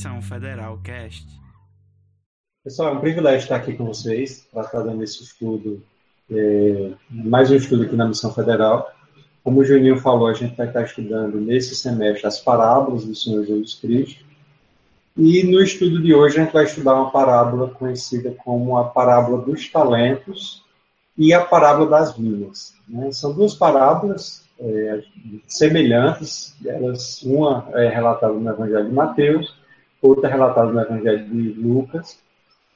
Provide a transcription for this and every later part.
Missão Federal Cast. Pessoal, é um privilégio estar aqui com vocês, para estar dando esse estudo, é, mais um estudo aqui na Missão Federal. Como o Juninho falou, a gente vai estar estudando nesse semestre as parábolas do Senhor Jesus Cristo. E no estudo de hoje a gente vai estudar uma parábola conhecida como a parábola dos talentos e a parábola das minas. Né? São duas parábolas é, semelhantes, elas, uma é relatada no Evangelho de Mateus, outra relatada no Evangelho de Lucas,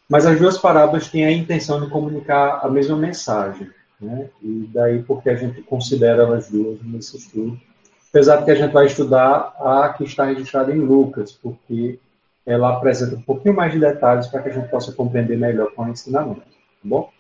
mas as duas parábolas têm a intenção de comunicar a mesma mensagem, né? e daí porque a gente considera elas duas nesse estudo, apesar de que a gente vai estudar a que está registrada em Lucas, porque ela apresenta um pouquinho mais de detalhes para que a gente possa compreender melhor com o ensinamento, tá bom?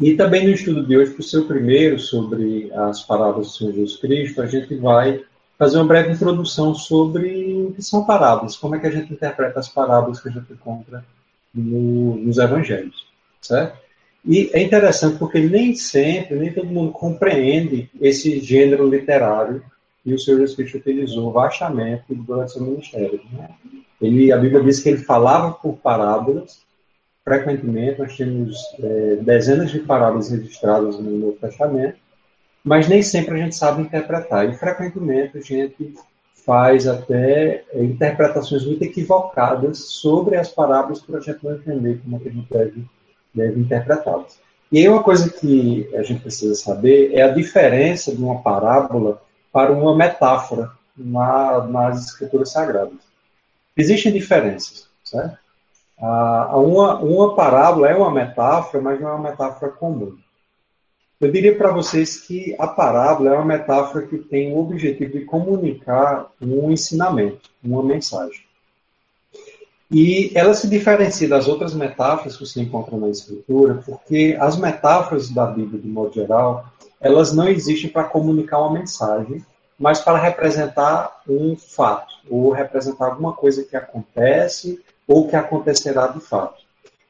E também no estudo de hoje, para o seu primeiro, sobre as parábolas do Senhor Jesus Cristo, a gente vai fazer uma breve introdução sobre o que são parábolas, como é que a gente interpreta as parábolas que a gente encontra no, nos evangelhos, certo? E é interessante porque nem sempre, nem todo mundo compreende esse gênero literário que o Senhor Jesus Cristo utilizou vastamente durante seu ministério. Né? Ele, a Bíblia diz que ele falava por parábolas frequentemente, nós temos é, dezenas de parábolas registradas no Novo Testamento, mas nem sempre a gente sabe interpretar. E frequentemente a gente faz até é, interpretações muito equivocadas sobre as parábolas para a gente não entender como é a gente deve, deve interpretá-las. E aí uma coisa que a gente precisa saber é a diferença de uma parábola para uma metáfora na, nas escrituras sagradas. Existem diferenças, certo? Ah, uma, uma parábola é uma metáfora, mas não é uma metáfora comum. Eu diria para vocês que a parábola é uma metáfora que tem o objetivo de comunicar um ensinamento, uma mensagem. E ela se diferencia das outras metáforas que você encontra na Escritura, porque as metáforas da Bíblia, de modo geral, elas não existem para comunicar uma mensagem, mas para representar um fato, ou representar alguma coisa que acontece ou que acontecerá de fato.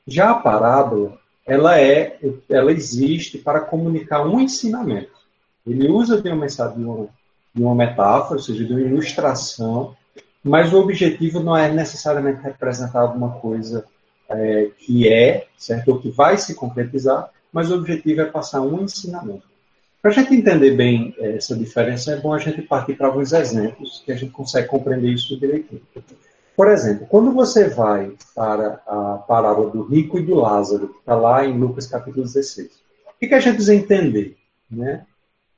Já a parábola, ela é, ela existe para comunicar um ensinamento. Ele usa de uma mensagem, de uma, de uma metáfora, ou seja, de uma ilustração, mas o objetivo não é necessariamente representar alguma coisa é, que é, certo, ou que vai se concretizar, mas o objetivo é passar um ensinamento. Para a gente entender bem é, essa diferença, é bom a gente partir para alguns exemplos que a gente consegue compreender isso direitinho. Por exemplo, quando você vai para a parábola do rico e do Lázaro, que está lá em Lucas capítulo 16, o que, a gente precisa entender? Né?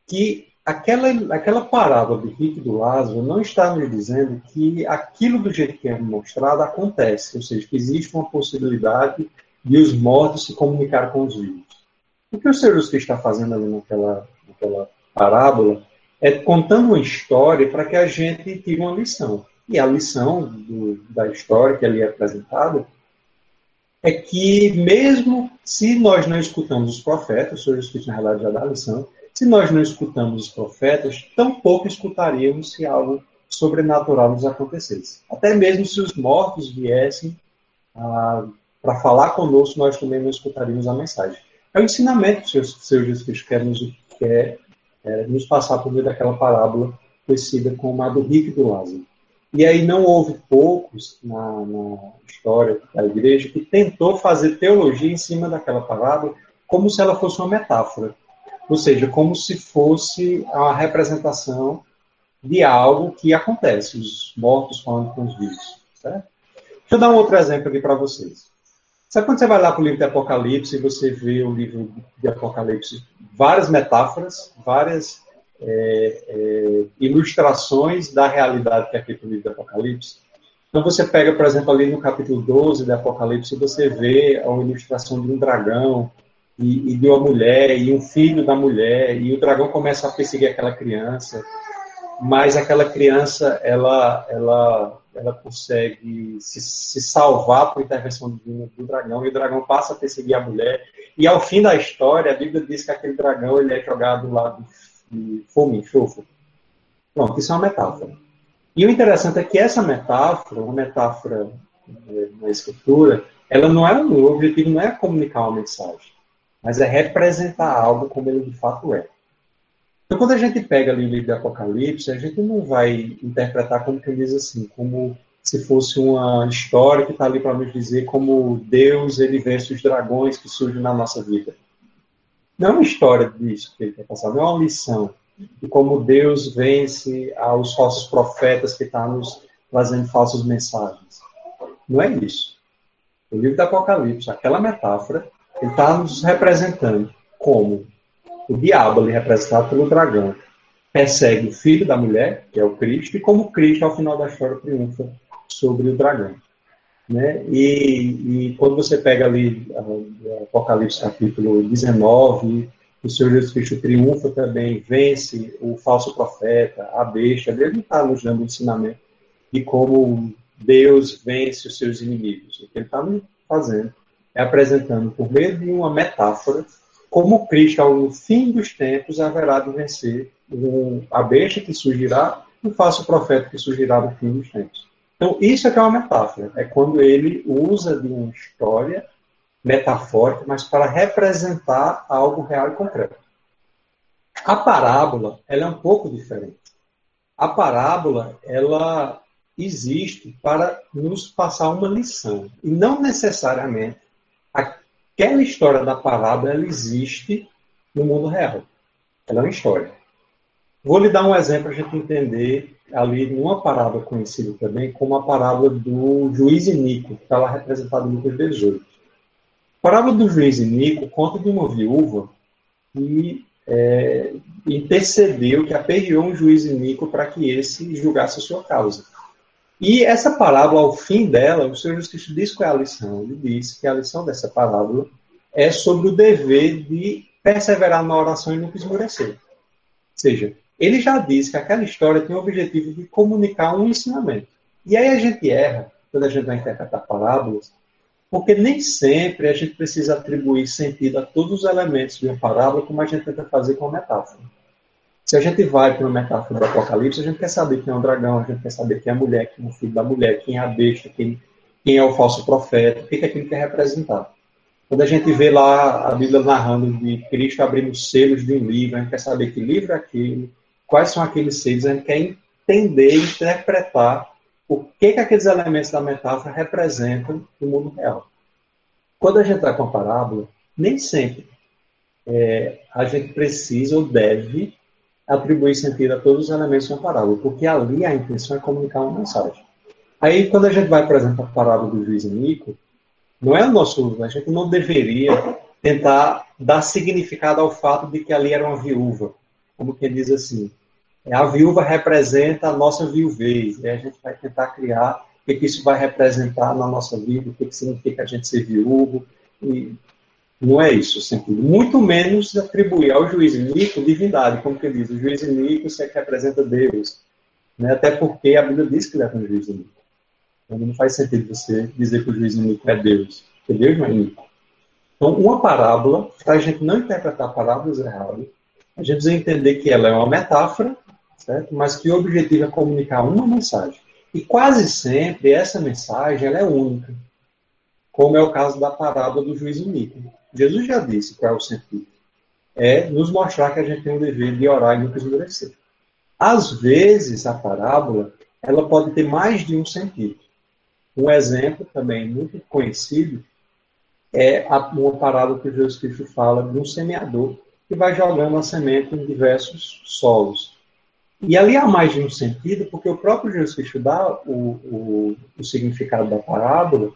Que aquela, aquela parábola do rico e do Lázaro não está nos dizendo que aquilo do jeito que é mostrado acontece, ou seja, que existe uma possibilidade de os mortos se comunicar com os vivos. O que o Jesus está fazendo ali naquela, naquela parábola é contando uma história para que a gente tire uma lição. E a lição do, da história que ali é apresentada é que, mesmo se nós não escutamos os profetas, o Senhor Jesus na realidade já dá a lição, se nós não escutamos os profetas, tampouco escutaríamos se algo sobrenatural nos acontecesse. Até mesmo se os mortos viessem ah, para falar conosco, nós também não escutaríamos a mensagem. É o ensinamento que o Senhor Jesus Cristo quer nos, quer, é, nos passar por meio daquela parábola conhecida como a do rico e do Lázaro. E aí não houve poucos na, na, história da igreja que tentou fazer teologia em cima daquela palavra como se ela fosse uma metáfora. Ou seja, como se fosse a representação de algo que acontece, os mortos falando com os vivos. Certo? Deixa eu dar um outro exemplo aqui para vocês. Sabe quando você vai lá para o livro de Apocalipse e você vê o livro de Apocalipse, várias metáforas, várias é, é, ilustrações da realidade que é feito no livro do Apocalipse. Então você pega, por exemplo, ali no capítulo 12 do Apocalipse, você vê a ilustração de um dragão e, e, de uma mulher e um filho da mulher, e o dragão começa a perseguir aquela criança, mas aquela criança, ela, ela, ela consegue se, se salvar por intervenção do, do dragão, e o dragão passa a perseguir a mulher, e ao fim da história, a Bíblia diz que aquele dragão ele é jogado lá do de fogo, enxofre. Pronto, isso é uma metáfora. E o interessante é que essa metáfora, uma metáfora é, na escritura, ela não é, o objetivo não é comunicar uma mensagem, mas é representar algo como ele de fato é. Então, quando a gente pega ali o livro de Apocalipse, a gente não vai interpretar como que diz assim, como se fosse uma história que está ali para nos dizer como Deus ele vence os dragões que surgem na nossa vida. Não é uma história disso que ele quer passar, não é uma lição de como Deus vence aos falsos profetas que estão tá nos trazendo falsas mensagens. Não é isso. O livro do Apocalipse, aquela metáfora, ele está nos representando como o diabo, ali representado pelo dragão, persegue o filho da mulher, que é o Cristo, e como Cristo, ao final da história, triunfa sobre o dragão. Né? E, e quando você pega ali Apocalipse capítulo 19, o Senhor Jesus Cristo triunfa também, vence o falso profeta, a besta, ele está nos dando ensinamento de como Deus vence os seus inimigos. O que ele está fazendo é apresentando, por meio de uma metáfora, como Cristo, ao fim dos tempos, haverá de vencer a besta que surgirá e o falso profeta que surgirá no fim dos tempos. Então, isso é que é uma metáfora. É quando ele usa de uma história metafórica, mas para representar algo real e concreto. A parábola, ela é um pouco diferente. A parábola, ela existe para nos passar uma lição. E não necessariamente aquela história da parábola ela existe no mundo real. Ela é uma história. Vou lhe dar um exemplo para a gente entender ali numa parábola conhecida também como a parábola do juiz Inico, que está lá representado no Lucas 18. A parábola do juiz Inico conta de uma viúva que é, intercedeu, que aperreou um juiz Inico para que esse julgasse a sua causa. E essa parábola, ao fim dela, o Senhor Jesus Cristo diz qual é a lição. Ele diz que a lição dessa parábola é sobre o dever de perseverar na oração e nunca esmorecer. Ou seja, ele já disse que aquela história tem o objetivo de comunicar um ensinamento. E aí a gente erra quando a gente vai interpretar parábolas, porque nem sempre a gente precisa atribuir sentido a todos os elementos de uma parábola, como a gente tenta fazer com a metáfora. Se a gente vai para uma metáfora do Apocalipse, a gente quer saber quem é o dragão, a gente quer saber quem é a mulher, quem é o filho da mulher, quem é a besta, quem, quem é o falso profeta, o que é aquilo que quer representar. Quando a gente vê lá a Bíblia narrando de Cristo abrindo selos de um livro, a gente quer saber que livro é aquele, quais são aqueles seres, a gente quer entender interpretar o que, que aqueles elementos da metáfora representam no mundo real. Quando a gente vai com a parábola, nem sempre é, a gente precisa ou deve atribuir sentido a todos os elementos de uma parábola, porque ali a intenção é comunicar uma mensagem. Aí, quando a gente vai, por exemplo, a parábola do juiz Nico, não é o nosso, a gente não deveria tentar dar significado ao fato de que ali era uma viúva, como quem diz assim, a viúva representa a nossa viuvez. E a gente vai tentar criar o que, que isso vai representar na nossa vida, o que, que significa a gente ser viúvo. E não é isso o sentido. Muito menos atribuir ao juiz Nico divindade, como que diz. O juiz Nico é que representa Deus. Né? Até porque a Bíblia diz que ele é um juiz Nico. Então não faz sentido você dizer que o juiz Nico é Deus. Porque Deus não é Nico. Então, uma parábola, para a gente não interpretar parábolas erradas, a gente precisa entender que ela é uma metáfora certo? mas que o objetivo é comunicar uma mensagem. E quase sempre essa mensagem ela é única, como é o caso da parábola do juiz único. Jesus já disse qual é o sentido. É nos mostrar que a gente tem o dever de orar e nunca esmorecer. Às vezes, a parábola ela pode ter mais de um sentido. Um exemplo também muito conhecido é uma parábola que Jesus Cristo fala de um semeador que vai jogando a semente em diversos solos. E ali há mais de um sentido, porque o próprio Jesus Cristo dá o, o, o significado da parábola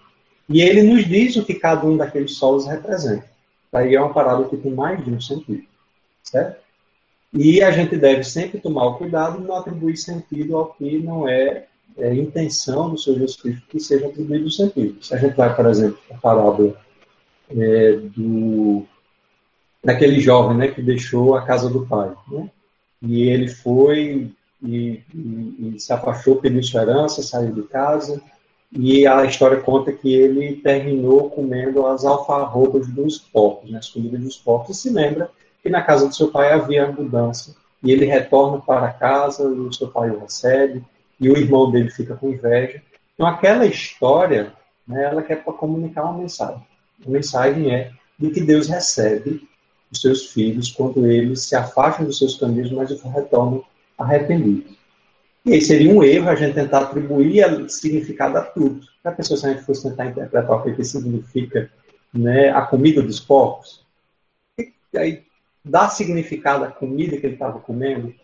e ele nos diz o que cada um daqueles solos representa. Daí é uma parábola que tem mais de um sentido. Certo? E a gente deve sempre tomar o cuidado de não atribuir sentido ao que não é, é intenção do Senhor Jesus Cristo que seja atribuído sentido. Se a gente vai, por exemplo, a parábola é, do, daquele jovem né, que deixou a casa do pai. Né? E ele foi e, e, e se afastou, pediu sua herança, saiu de casa. E a história conta que ele terminou comendo as alfarrobas dos porcos, né, as comidas dos porcos. E se lembra que na casa do seu pai havia mudança. E ele retorna para casa, o seu pai o recebe, e o irmão dele fica com inveja. Então, aquela história, né, ela quer comunicar uma mensagem. A mensagem é de que Deus recebe os seus filhos quando eles se afastam dos seus caminhos, mas retornam arrependidos. E aí seria um erro a gente tentar atribuir significado a tudo. A pessoa, se a gente fosse tentar interpretar o que significa né, a comida dos porcos, e aí dar significado à comida que ele estava comendo,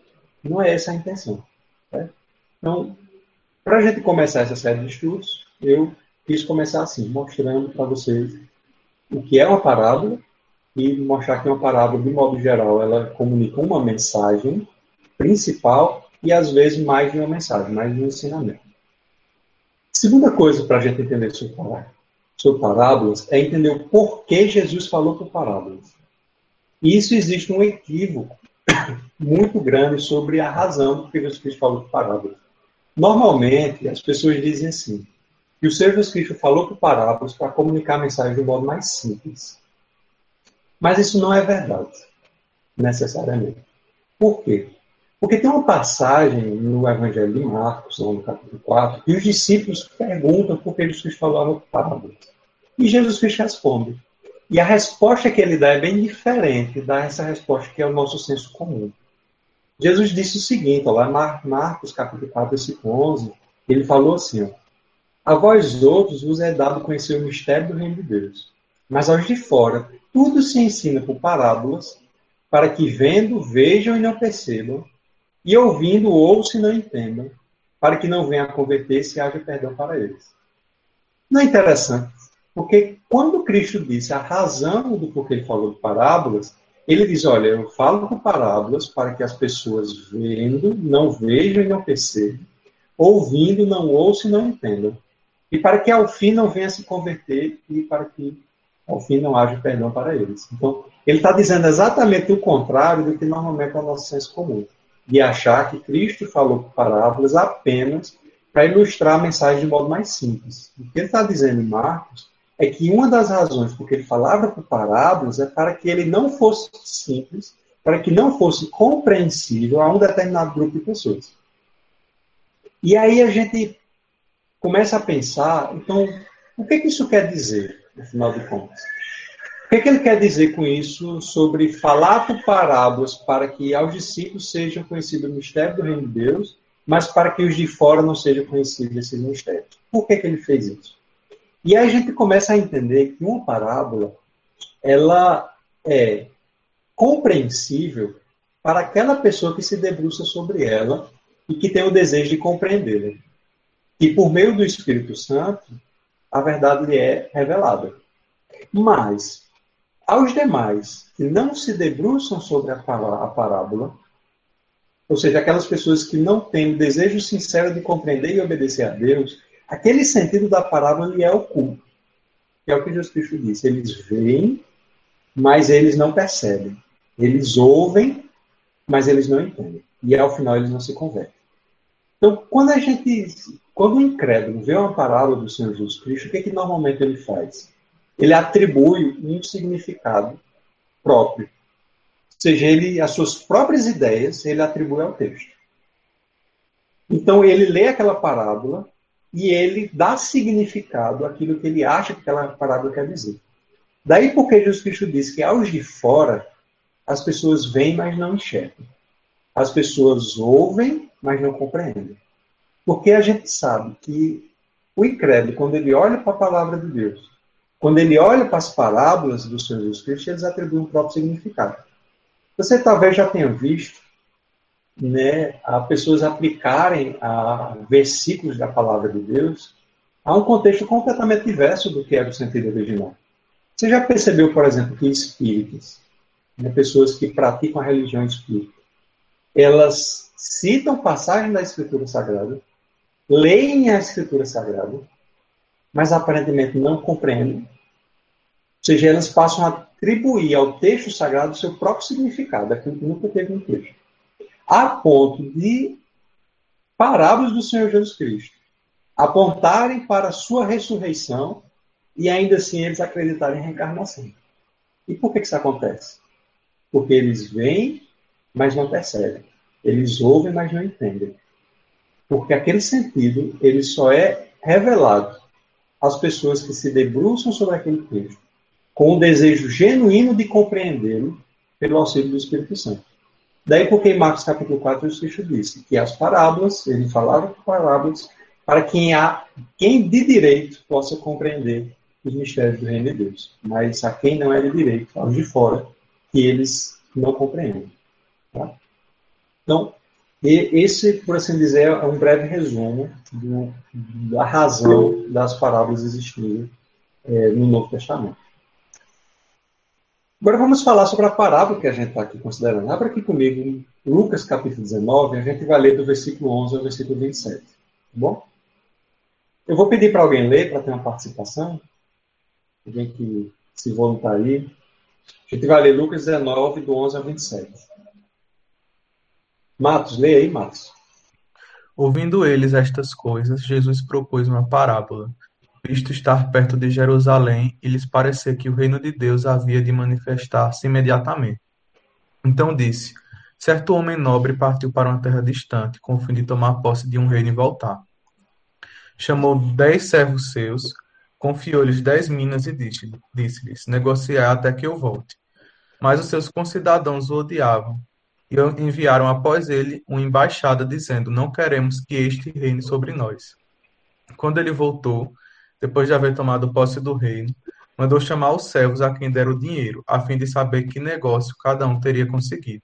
não é essa a intenção. Né? Então, para a gente começar essa série de estudos, eu quis começar assim, mostrando para vocês o que é uma parábola e mostrar que uma parábola, de modo geral, ela comunica uma mensagem principal e às vezes mais de uma mensagem, mais de um ensinamento. Segunda coisa para a gente entender sobre parábolas é entender o porquê Jesus falou por parábolas. E isso existe um equívoco muito grande sobre a razão do que Jesus Cristo falou por parábolas. Normalmente, as pessoas dizem assim, que o Senhor Jesus Cristo falou por parábolas para comunicar a mensagem de um modo mais simples. Mas isso não é verdade, necessariamente. Por quê? Porque tem uma passagem no Evangelho de Marcos, no capítulo 4, que os discípulos perguntam por que Jesus Cristo falava parábolas. E Jesus Cristo responde. E a resposta que ele dá é bem diferente dessa resposta que é o nosso senso comum. Jesus disse o seguinte, lá Marcos capítulo 4, versículo 11, ele falou assim, ó, a vós outros vos é dado conhecer o mistério do reino de Deus, mas aos de fora tudo se ensina por parábolas, para que vendo, vejam e não percebam, e ouvindo, ouçam e não entendam, para que não venham a converter-se haja perdão para eles. Não é interessante? Porque quando Cristo disse a razão do porquê ele falou de parábolas, ele diz: Olha, eu falo por parábolas para que as pessoas vendo não vejam e não percebam, ouvindo não ouçam e não entendam, e para que ao fim não venha se converter e para que ao fim não haja perdão para eles. Então, ele está dizendo exatamente o contrário do que normalmente é o nosso senso comum, de achar que Cristo falou por parábolas apenas para ilustrar a mensagem de modo mais simples. O que ele está dizendo em Marcos é que uma das razões porque ele falava por parábolas é para que ele não fosse simples, para que não fosse compreensível a um determinado grupo de pessoas. E aí a gente começa a pensar, então, o que, que isso quer dizer, no final de contas? O que, que ele quer dizer com isso sobre falar por parábolas para que aos discípulos sejam conhecido o mistério do reino de Deus, mas para que os de fora não sejam conhecidos esse mistério? Por que, que ele fez isso? E aí a gente começa a entender que uma parábola ela é compreensível para aquela pessoa que se debruça sobre ela e que tem o desejo de compreendê-la. E por meio do Espírito Santo, a verdade lhe é revelada. Mas, aos demais que não se debruçam sobre a parábola, ou seja, aquelas pessoas que não têm o desejo sincero de compreender e obedecer a Deus, aquele sentido da parábola lhe é oculto. Que é o que Jesus Cristo disse. Eles veem, mas eles não percebem. Eles ouvem, mas eles não entendem. E ao final eles não se convertem. Então, quando a gente, quando o incrédulo vê uma parábola do Senhor Jesus Cristo, o que, é que normalmente ele faz? Ele atribui um significado próprio. Ou seja, ele, as suas próprias ideias, ele atribui ao texto. Então, ele lê aquela parábola e ele dá significado àquilo que ele acha que aquela parábola quer dizer. Daí porque Jesus Cristo diz que aos de fora, as pessoas veem, mas não enxergam. As pessoas ouvem, mas não compreendem. Porque a gente sabe que o incrédulo, quando ele olha para a palavra de Deus, quando ele olha para as parábolas do Senhor Jesus Cristo, eles atribuem um próprio significado. Você talvez já tenha visto né, a pessoas aplicarem a versículos da palavra de Deus a um contexto completamente diverso do que era o sentido original. Você já percebeu, por exemplo, que espíritas, né, pessoas que praticam a religião espírita, elas citam passagens da Escritura Sagrada, leem a Escritura Sagrada, mas aparentemente não compreendem. Ou seja, elas passam a atribuir ao texto sagrado o seu próprio significado, aquilo que nunca teve no texto. A ponto de parábolas do Senhor Jesus Cristo apontarem para a sua ressurreição e ainda assim eles acreditarem em reencarnação. E por que isso acontece? Porque eles veem, mas não percebem. Eles ouvem, mas não entendem. Porque aquele sentido, ele só é revelado às pessoas que se debruçam sobre aquele texto com o desejo genuíno de compreendê-lo pelo auxílio do Espírito Santo. Daí porque em Marcos capítulo 4 Jesus Cristo disse que as parábolas, ele falava parábolas, para quem há, quem de direito possa compreender os mistérios do reino de Deus. Mas a quem não é de direito, aos de fora, que eles não compreendem. Tá? Então, esse, por assim dizer, é um breve resumo do, da razão das parábolas existirem é, no Novo Testamento. Agora vamos falar sobre a parábola que a gente está aqui considerando. Abra aqui comigo Lucas capítulo 19, a gente vai ler do versículo 11 ao versículo 27. Tá bom? Eu vou pedir para alguém ler, para ter uma participação. Alguém que se voluntarie. A gente vai ler Lucas 19, do 11 ao 27. Matos, lê aí, Matos. Ouvindo eles estas coisas, Jesus propôs uma parábola, visto estar perto de Jerusalém e lhes parecer que o reino de Deus havia de manifestar-se imediatamente. Então disse: Certo homem nobre partiu para uma terra distante, com o fim de tomar posse de um reino e voltar. Chamou dez servos seus, confiou-lhes dez minas e disse-lhes: Negociai até que eu volte. Mas os seus concidadãos o odiavam e enviaram após ele uma embaixada dizendo: Não queremos que este reine sobre nós. Quando ele voltou, depois de haver tomado posse do reino, mandou chamar os servos a quem dera o dinheiro, a fim de saber que negócio cada um teria conseguido.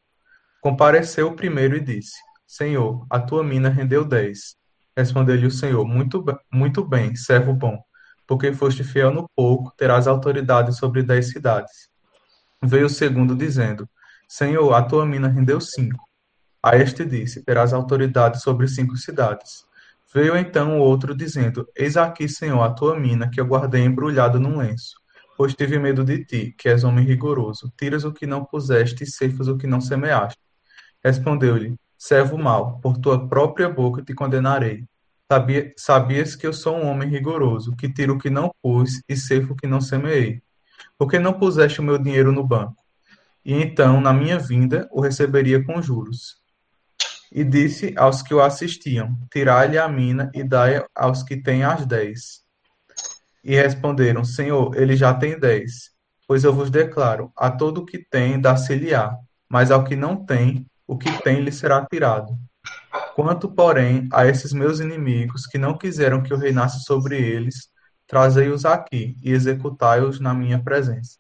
Compareceu o primeiro e disse: Senhor, a tua mina rendeu dez. Respondeu-lhe o Senhor: Muito, muito bem, servo bom, porque foste fiel no pouco, terás autoridade sobre dez cidades. Veio o segundo, dizendo: Senhor, a tua mina rendeu cinco. A este disse: Terás autoridade sobre cinco cidades. Veio então o outro, dizendo: Eis aqui, Senhor, a tua mina, que eu guardei embrulhada num lenço. Pois tive medo de ti, que és homem rigoroso. Tiras o que não puseste e ceifas o que não semeaste. Respondeu-lhe: Servo mau, por tua própria boca te condenarei. Sabia, sabias que eu sou um homem rigoroso, que tiro o que não pus e ceifo o que não semeei. Por que não puseste o meu dinheiro no banco? E então, na minha vinda, o receberia com juros. E disse aos que o assistiam: Tirai-lhe a mina e dai aos que têm as dez. E responderam: Senhor, ele já tem dez. Pois eu vos declaro: a todo o que tem, dá-se-lhe-á, mas ao que não tem, o que tem lhe será tirado. Quanto, porém, a esses meus inimigos que não quiseram que eu reinasse sobre eles, trazei-os aqui e executai-os na minha presença.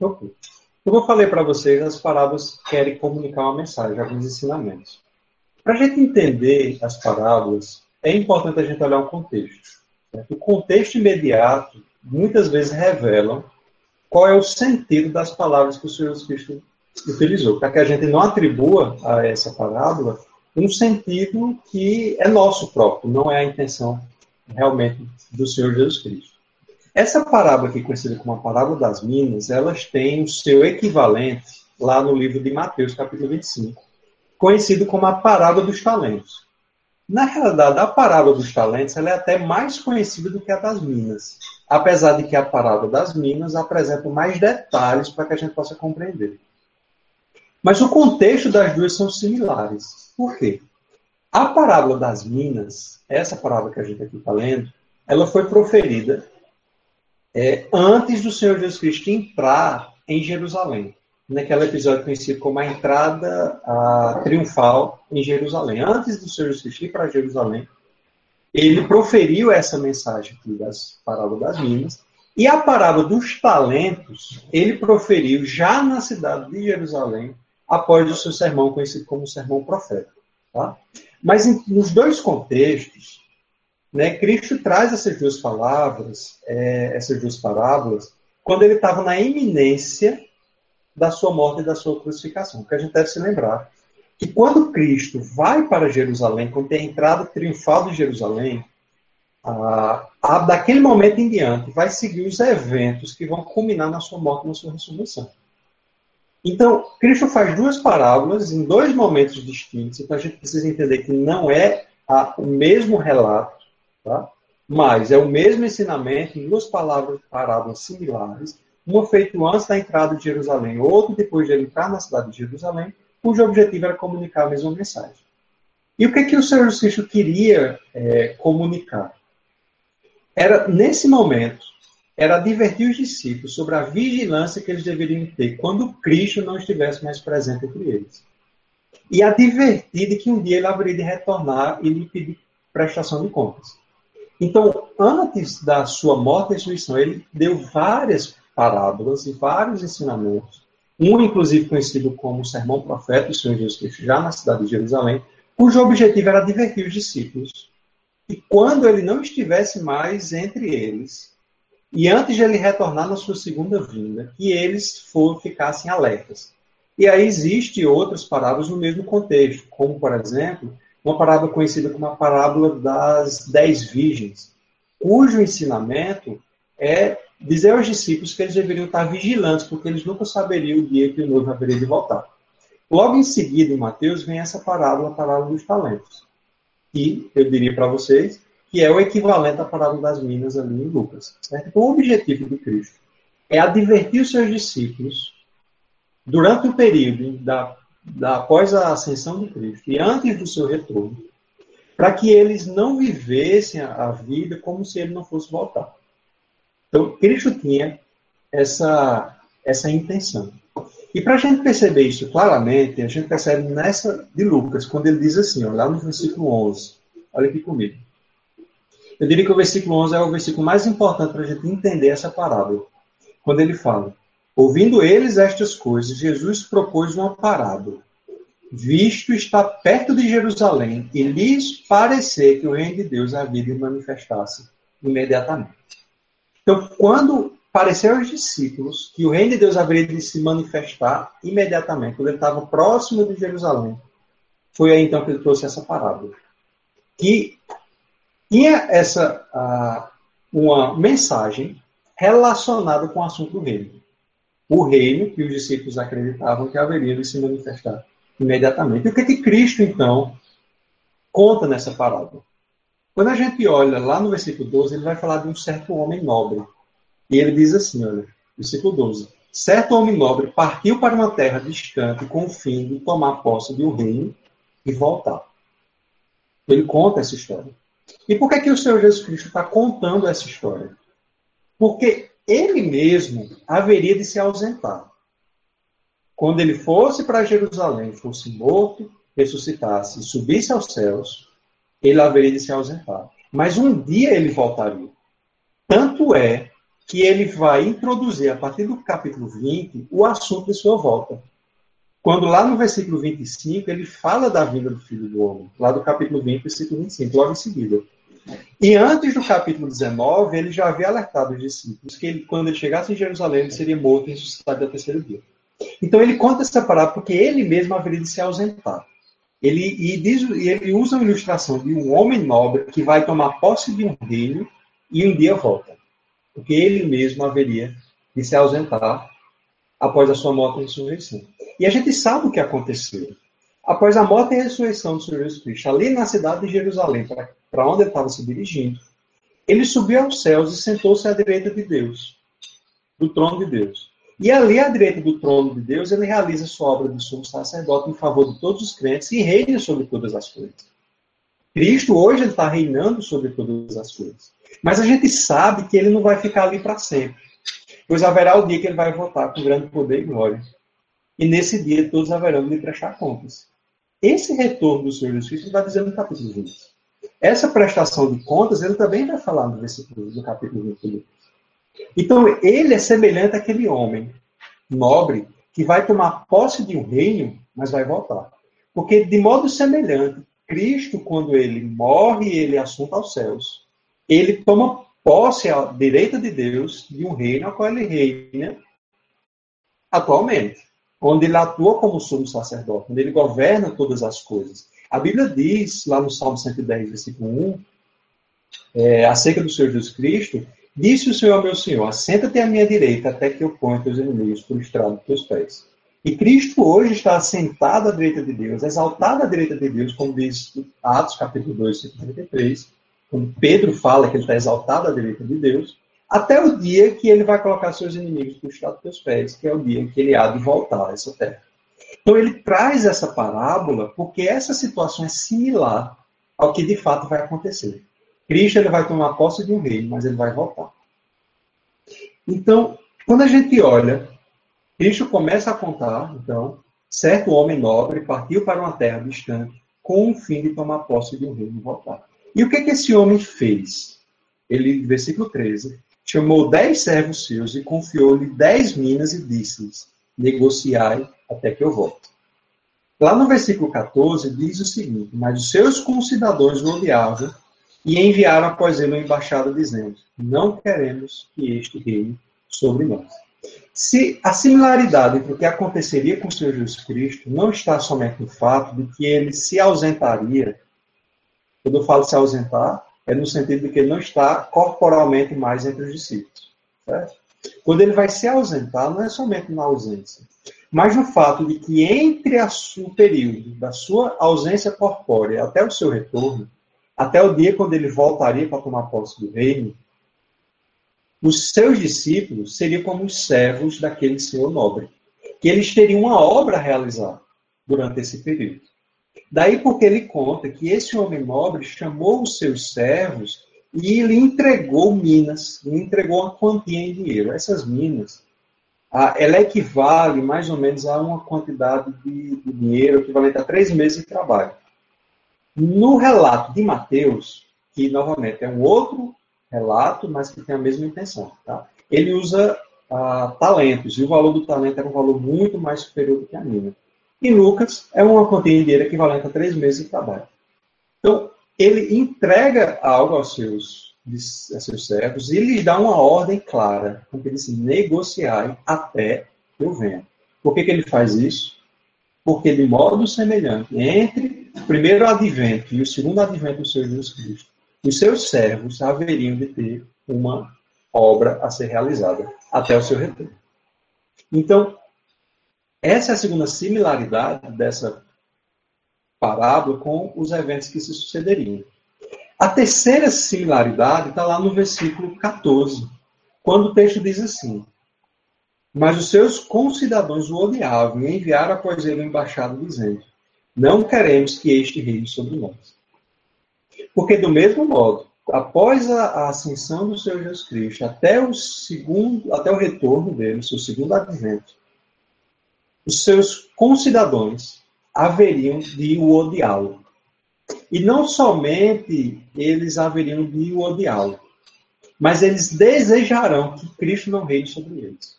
Como eu falei para vocês, as parábolas querem comunicar uma mensagem, alguns ensinamentos. Para a gente entender as parábolas, é importante a gente olhar o contexto. O contexto imediato muitas vezes revela qual é o sentido das palavras que o Senhor Jesus Cristo utilizou, para que a gente não atribua a essa parábola um sentido que é nosso próprio, não é a intenção realmente do Senhor Jesus Cristo. Essa parábola aqui, conhecida como a parábola das minas, elas têm o seu equivalente lá no livro de Mateus, capítulo 25, conhecido como a parábola dos talentos. Na realidade, a parábola dos talentos é até mais conhecida do que a das minas, apesar de que a parábola das minas apresenta mais detalhes para que a gente possa compreender. Mas o contexto das duas são similares. Por quê? A parábola das minas, essa parábola que a gente aqui está lendo, ela foi proferida é, antes do Senhor Jesus Cristo entrar em Jerusalém, naquele episódio conhecido como a entrada a, triunfal em Jerusalém. Antes do Senhor Jesus Cristo ir para Jerusalém, ele proferiu essa mensagem aqui das parábolas das minas, e a parábola dos talentos, ele proferiu já na cidade de Jerusalém, após o seu sermão, conhecido como sermão profético. Tá? Mas em, nos dois contextos, né, Cristo traz essas duas palavras, é, essas duas parábolas, quando ele estava na iminência da sua morte e da sua crucificação. Que a gente deve se lembrar que quando Cristo vai para Jerusalém, quando tem a entrada triunfal de Jerusalém, a, a, daquele momento em diante, vai seguir os eventos que vão culminar na sua morte e na sua ressurreição. Então, Cristo faz duas parábolas em dois momentos distintos, então a gente precisa entender que não é a, o mesmo relato, tá? mas é o mesmo ensinamento em duas palavras, parábolas similares, uma feito antes da entrada de Jerusalém, outra depois de ele entrar na cidade de Jerusalém, cujo objetivo era comunicar a mesma mensagem. E o que, que o Senhor Cristo queria é, comunicar? Era, nesse momento, era advertir os discípulos sobre a vigilância que eles deveriam ter quando Cristo não estivesse mais presente entre eles. E advertir de que um dia ele haveria de retornar e lhe pedir prestação de contas. Então, antes da sua morte e ressurreição, ele deu várias parábolas e vários ensinamentos, um inclusive conhecido como Sermão Profeta do Senhor Jesus Cristo, já na cidade de Jerusalém, cujo objetivo era advertir os discípulos. E quando ele não estivesse mais entre eles, e antes de ele retornar na sua segunda vinda, que eles for, ficassem alertas. E aí existe outras parábolas no mesmo contexto, como, por exemplo, uma parábola conhecida como a parábola das dez virgens, cujo ensinamento é dizer aos discípulos que eles deveriam estar vigilantes, porque eles nunca saberiam o dia que o noivo haveria de voltar. Logo em seguida, em Mateus, vem essa parábola, a parábola dos talentos. E eu diria para vocês que é o equivalente à parábola das minas ali em Lucas. Certo? Então, o objetivo do Cristo é advertir os seus discípulos durante o período da, após a ascensão de Cristo e antes do seu retorno, para que eles não vivessem a, a vida como se ele não fosse voltar. Então, Cristo tinha essa, essa intenção. E para a gente perceber isso claramente, a gente percebe nessa de Lucas, quando ele diz assim, ó, lá no versículo 11, olha aqui comigo. Eu diria que o versículo 11 é o versículo mais importante para a gente entender essa parábola. Quando ele fala: Ouvindo eles estas coisas, Jesus propôs uma parábola. Visto está perto de Jerusalém e lhes parecer que o reino de Deus havia de manifestar-se imediatamente. Então, quando pareceu aos discípulos que o reino de Deus haveria de se manifestar imediatamente, quando ele estava próximo de Jerusalém, foi aí então que ele trouxe essa parábola. Que tinha essa uh, uma mensagem relacionada com o assunto do reino. O reino que os discípulos acreditavam que haveria de se manifestar imediatamente. E o que, que Cristo, então, conta nessa parábola? Quando a gente olha lá no versículo 12, ele vai falar de um certo homem nobre. E ele diz assim, olha, versículo 12. Certo homem nobre partiu para uma terra distante com o fim de tomar posse de um reino e voltar. Ele conta essa história. E por que, que o Senhor Jesus Cristo está contando essa história? Porque ele mesmo haveria de se ausentar. Quando ele fosse para Jerusalém, fosse morto, ressuscitasse e subisse aos céus, ele haveria de se ausentar. Mas um dia ele voltaria. Tanto é que ele vai introduzir, a partir do capítulo 20, o assunto de sua volta. Quando lá no versículo 25, ele fala da vinda do Filho do Homem, lá do capítulo 20, versículo 25, logo em seguida. E antes do capítulo 19, ele já havia alertado os discípulos que ele, quando ele chegasse em Jerusalém, ele seria morto e ressuscitado no terceiro dia. Então ele conta essa parábola porque ele mesmo haveria de se ausentar. Ele, e, diz, ele usa a ilustração de um homem nobre que vai tomar posse de um reino e um dia volta. Porque ele mesmo haveria de se ausentar após a sua morte e ressurreição. E a gente sabe o que aconteceu. Após a morte e ressurreição do Senhor Jesus Cristo, ali na cidade de Jerusalém, para onde ele estava se dirigindo, ele subiu aos céus e sentou-se à direita de Deus, do trono de Deus. E ali à direita do trono de Deus, ele realiza sua obra de sumo sacerdote em favor de todos os crentes e reina sobre todas as coisas. Cristo hoje está reinando sobre todas as coisas. Mas a gente sabe que ele não vai ficar ali para sempre. Pois haverá o dia que ele vai voltar com grande poder e glória e nesse dia todos haverão de prestar contas. Esse retorno do Senhor Jesus Cristo está dizendo no capítulo 20. Essa prestação de contas, ele também vai falar no versículo do capítulo 21. Então, ele é semelhante àquele homem nobre que vai tomar posse de um reino, mas vai voltar. Porque, de modo semelhante, Cristo, quando ele morre ele assunta aos céus, ele toma posse à direita de Deus de um reino ao qual ele reina atualmente onde ele atua como sumo sacerdote, onde ele governa todas as coisas. A Bíblia diz, lá no Salmo 110, versículo 1, é, acerca do Senhor Jesus Cristo, disse o Senhor meu Senhor, assenta-te à minha direita até que eu ponha teus inimigos por estrado dos teus pés. E Cristo hoje está assentado à direita de Deus, exaltado à direita de Deus, como diz Atos capítulo 2, versículo 33, quando Pedro fala que ele está exaltado à direita de Deus, até o dia que ele vai colocar seus inimigos por estado dos teus pés, que é o dia que ele há de voltar a essa terra. Então ele traz essa parábola porque essa situação é similar ao que de fato vai acontecer. Cristo ele vai tomar posse de um reino, mas ele vai voltar. Então, quando a gente olha, Cristo começa a contar, então, certo homem nobre partiu para uma terra distante com o fim de tomar posse de um reino voltar. E o que, que esse homem fez? Ele, versículo 13, chamou dez servos seus e confiou-lhe dez minas e disse-lhes: negociai até que eu volte. Lá no versículo 14 diz o seguinte: Mas os seus concidadãos o odiavam e enviaram após ele uma embaixada dizendo: Não queremos que este reine sobre nós. Se a similaridade entre o que aconteceria com o Senhor Jesus Cristo não está somente no fato de que ele se ausentaria, quando eu falo se ausentar, é no sentido de que ele não está corporalmente mais entre os discípulos. Certo? Quando ele vai se ausentar, não é somente na ausência, mas no fato de que entre o período da sua ausência corpórea até o seu retorno, até o dia quando ele voltaria para tomar posse do reino, os seus discípulos seriam como os servos daquele senhor nobre, que eles teriam uma obra a realizar durante esse período. Daí porque ele conta que esse homem nobre chamou os seus servos e lhe entregou minas, lhe entregou uma quantia em dinheiro. Essas minas ela equivale mais ou menos a uma quantidade de, de dinheiro equivalente a três meses de trabalho. No relato de Mateus, que novamente é um outro relato, mas que tem a mesma intenção, tá? ele usa ah, talentos, e o valor do talento era um valor muito mais superior do que a mina. E Lucas é uma quantia de dinheiro equivalente a três meses de trabalho. Então, ele entrega algo aos seus a seus servos e lhes dá uma ordem clara, porque ele diz, negociai até eu venha. Por que, que ele faz isso? Porque de modo semelhante, entre o primeiro advento e o segundo advento do Senhor Jesus Cristo, os seus servos haveriam de ter uma obra a ser realizada até o seu retorno. Então, essa é a segunda similaridade dessa parábola com os eventos que se sucederiam. A terceira similaridade está lá no versículo 14, quando o texto diz assim: Mas os seus concidadãos o odiavam e enviaram após ele um embaixado dizendo: Não queremos que este reine sobre nós. Porque, do mesmo modo, após a, ascensão do Senhor Jesus Cristo, até o segundo, até o retorno dele, seu segundo advento, os seus concidadãos haveriam de o odiá-lo. E não somente eles haveriam de o odiá-lo, mas eles desejarão que Cristo não reine sobre eles.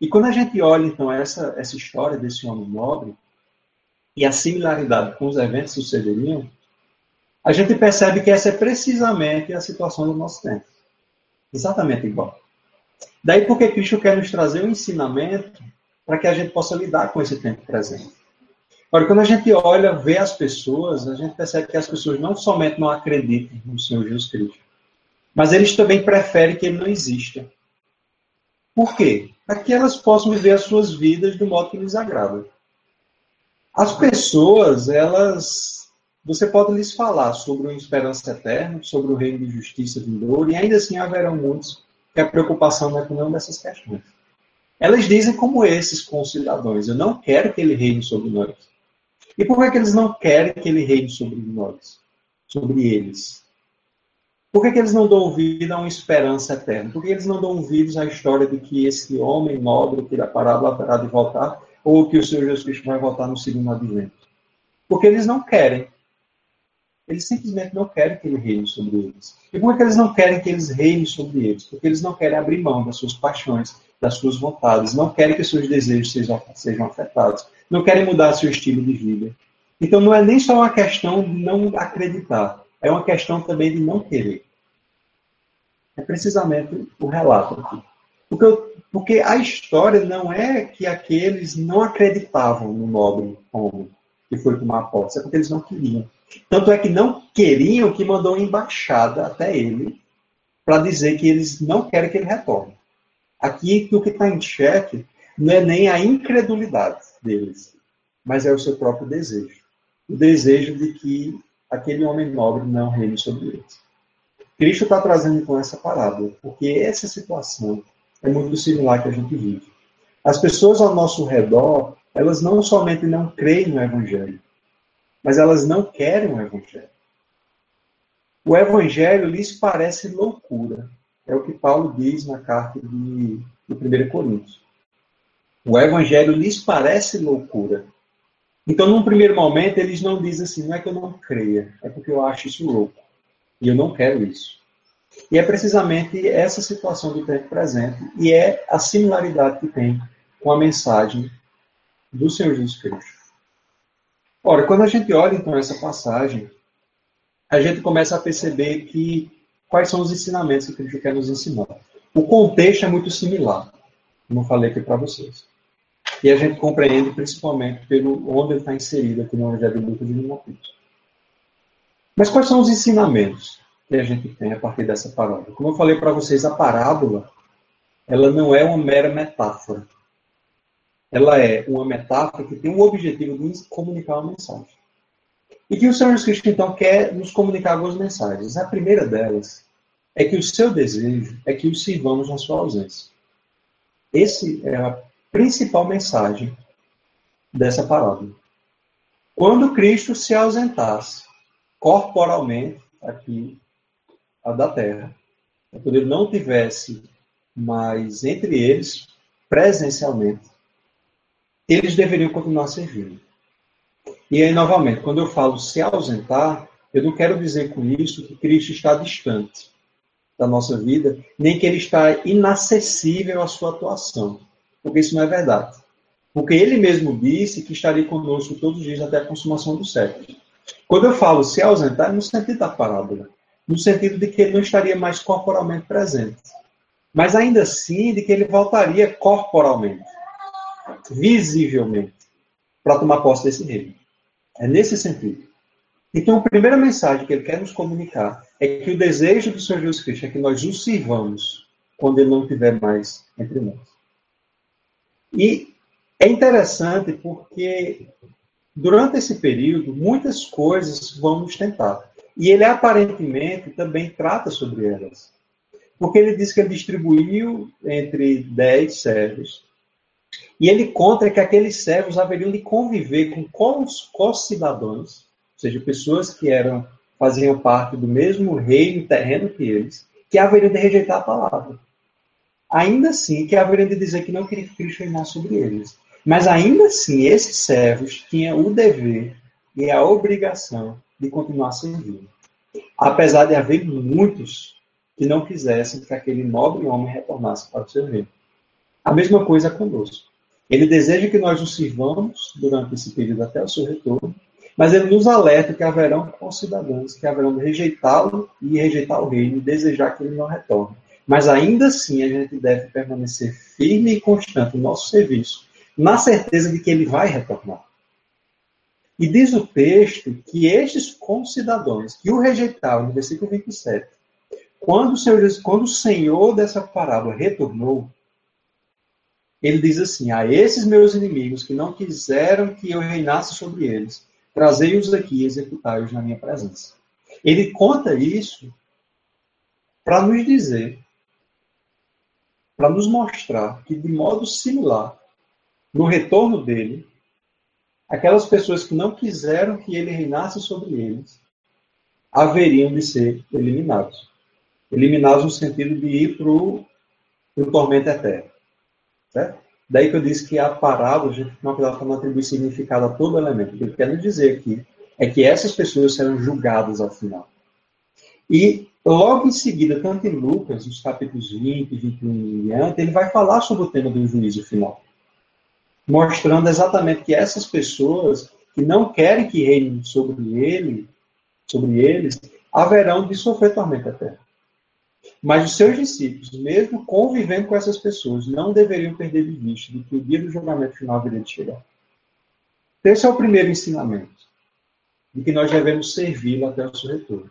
E quando a gente olha, então, essa, essa história desse homem nobre e a similaridade com os eventos que sucederiam, a gente percebe que essa é precisamente a situação do nosso tempo. Exatamente igual. Daí porque Cristo quer nos trazer um ensinamento para que a gente possa lidar com esse tempo presente. Agora, quando a gente olha, vê as pessoas, a gente percebe que as pessoas não somente não acreditam no Senhor Jesus Cristo, mas eles também preferem que ele não exista. Por quê? Para que elas possam viver as suas vidas do modo que lhes agrada. As pessoas, elas. Você pode lhes falar sobre uma esperança eterna, sobre o reino de justiça vindouro, e ainda assim haverão muitos que a preocupação não é com nenhuma dessas questões. Elas dizem como esses concidadãos: Eu não quero que ele reine sobre nós. E por que, que eles não querem que ele reine sobre nós? Sobre eles? Por que, que eles não dão ouvido a uma esperança eterna? Por que eles não dão ouvidos à história de que esse homem nobre que da parábola haverá de voltar, ou que o Senhor Jesus Cristo vai voltar no segundo advento? Porque eles não querem. Eles simplesmente não querem que ele reine sobre eles. E por que eles não querem que eles reinem sobre eles? Porque eles não querem abrir mão das suas paixões, das suas vontades, não querem que seus desejos sejam, sejam afetados não querem mudar seu estilo de vida. Então não é nem só uma questão de não acreditar, é uma questão também de não querer. É precisamente o relato aqui. Porque, porque a história não é que aqueles não acreditavam no nobre homem que foi tomar posse, é porque eles não queriam. Tanto é que não queriam que mandou uma embaixada até ele para dizer que eles não querem que ele retorne. Aqui o que está em xeque não é nem a incredulidade deles, mas é o seu próprio desejo. O desejo de que aquele homem nobre não reine sobre eles. Cristo está trazendo com essa parábola, porque essa situação é muito similar que a gente vive. As pessoas ao nosso redor, elas não somente não creem no Evangelho, mas elas não querem o Evangelho. O Evangelho lhes parece loucura. É o que Paulo diz na carta de, de 1 Coríntios. O evangelho lhes parece loucura. Então, num primeiro momento, eles não dizem assim, não é que eu não creia, é porque eu acho isso louco. E eu não quero isso. E é precisamente essa situação do tempo presente, e é a similaridade que tem com a mensagem do Senhor Jesus Cristo. Ora, quando a gente olha então essa passagem, a gente começa a perceber que quais são os ensinamentos que Cristo quer nos ensinar. O contexto é muito similar, como eu falei aqui para vocês. E a gente compreende principalmente pelo onde ele está inserido aqui no Evangelho do Lucas e no. Mas quais são os ensinamentos que a gente tem a partir dessa parábola? Como eu falei para vocês, a parábola ela não é uma mera metáfora. Ela é uma metáfora que tem o objetivo de comunicar uma mensagem. E que o Senhor Jesus Cristo, então, quer nos comunicar algumas mensagens. A primeira delas é que o seu desejo é que os sirvamos na sua ausência. Esse é a principal mensagem dessa parábola. Quando Cristo se ausentasse corporalmente aqui da terra, quando ele não tivesse mais entre eles presencialmente, eles deveriam continuar servindo. E aí, novamente, quando eu falo se ausentar, eu não quero dizer com isso que Cristo está distante da nossa vida, nem que ele está inacessível à sua atuação porque isso não é verdade. Porque ele mesmo disse que estaria conosco todos os dias até a consumação do século. Quando eu falo se ausentar, é no sentido da parábola, no sentido de que ele não estaria mais corporalmente presente, mas ainda assim de que ele voltaria corporalmente, visivelmente, para tomar posse desse reino. É nesse sentido. Então, a primeira mensagem que ele quer nos comunicar é que o desejo do Senhor Jesus Cristo é que nós o sirvamos quando ele não estiver mais entre nós. E é interessante porque durante esse período muitas coisas vão nos tentar. E ele aparentemente também trata sobre elas. Porque ele diz que ele distribuiu entre dez servos. E ele conta que aqueles servos haveriam de conviver com co-cidadãos, ou seja, pessoas que eram faziam parte do mesmo reino terreno que eles, que haveriam de rejeitar a palavra ainda assim que haveria de dizer que não queria que Cristo reinasse sobre eles. Mas ainda assim, esses servos tinham o dever e a obrigação de continuar servindo. Apesar de haver muitos que não quisessem que aquele nobre homem retornasse para o seu reino. A mesma coisa conosco. Ele deseja que nós o sirvamos durante esse período até o seu retorno, mas ele nos alerta que haverão concidadãos que haverão de rejeitá-lo e rejeitar o reino e desejar que ele não retorne. Mas ainda assim a gente deve permanecer firme e constante no nosso serviço, na certeza de que ele vai retornar. E diz o texto que estes concidadãos que o rejeitaram, no versículo 27, quando o Senhor, quando o Senhor dessa parábola retornou, ele diz assim: A esses meus inimigos que não quiseram que eu reinasse sobre eles, trazei-os aqui e executai-os na minha presença. Ele conta isso para nos dizer para nos mostrar que, de modo similar, no retorno dele, aquelas pessoas que não quiseram que ele reinasse sobre eles haveriam de ser eliminados. Eliminados no sentido de ir para o tormento eterno. Certo? Daí que eu disse que a parábola, a gente cuidado para não atribuir significado a todo elemento. O que eu quero dizer aqui é que essas pessoas serão julgadas ao final. E logo em seguida, tanto em Lucas, nos capítulos 20, 21 e diante, ele vai falar sobre o tema do juízo final. Mostrando exatamente que essas pessoas que não querem que reine sobre ele, sobre eles, haverão de sofrer tormenta eterna. Mas os seus discípulos, mesmo convivendo com essas pessoas, não deveriam perder de vista de que o dia do julgamento final haveria de chegar. Esse é o primeiro ensinamento, de que nós devemos servi-lo até o seu retorno.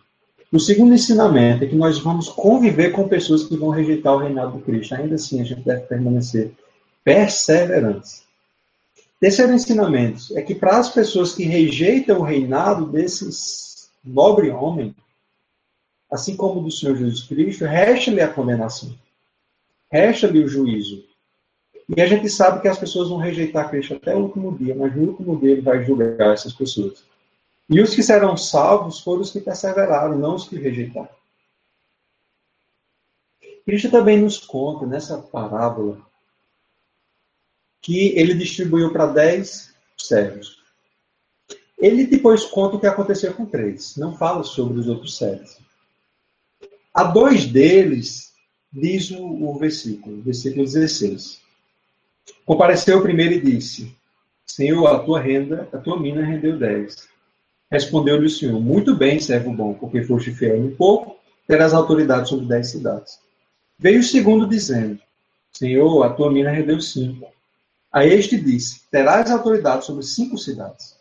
O segundo ensinamento é que nós vamos conviver com pessoas que vão rejeitar o reinado de Cristo. Ainda assim, a gente deve permanecer perseverantes. Terceiro ensinamento é que para as pessoas que rejeitam o reinado desses nobre homem, assim como do Senhor Jesus Cristo, resta-lhe a condenação. Resta-lhe o juízo. E a gente sabe que as pessoas vão rejeitar Cristo até o último dia, mas no último dia ele vai julgar essas pessoas. E os que serão salvos foram os que perseveraram, não os que rejeitaram. Cristo também nos conta nessa parábola que ele distribuiu para dez servos. Ele depois conta o que aconteceu com três, não fala sobre os outros sete. A dois deles, diz o, o versículo, versículo 16. Compareceu o primeiro e disse: Senhor, a tua renda, a tua mina rendeu dez. Respondeu-lhe o Senhor: Muito bem, servo bom, porque foste fiel no pouco, terás autoridade sobre dez cidades. Veio o segundo dizendo: Senhor, a tua mina rendeu cinco. A este disse: Terás autoridade sobre cinco cidades.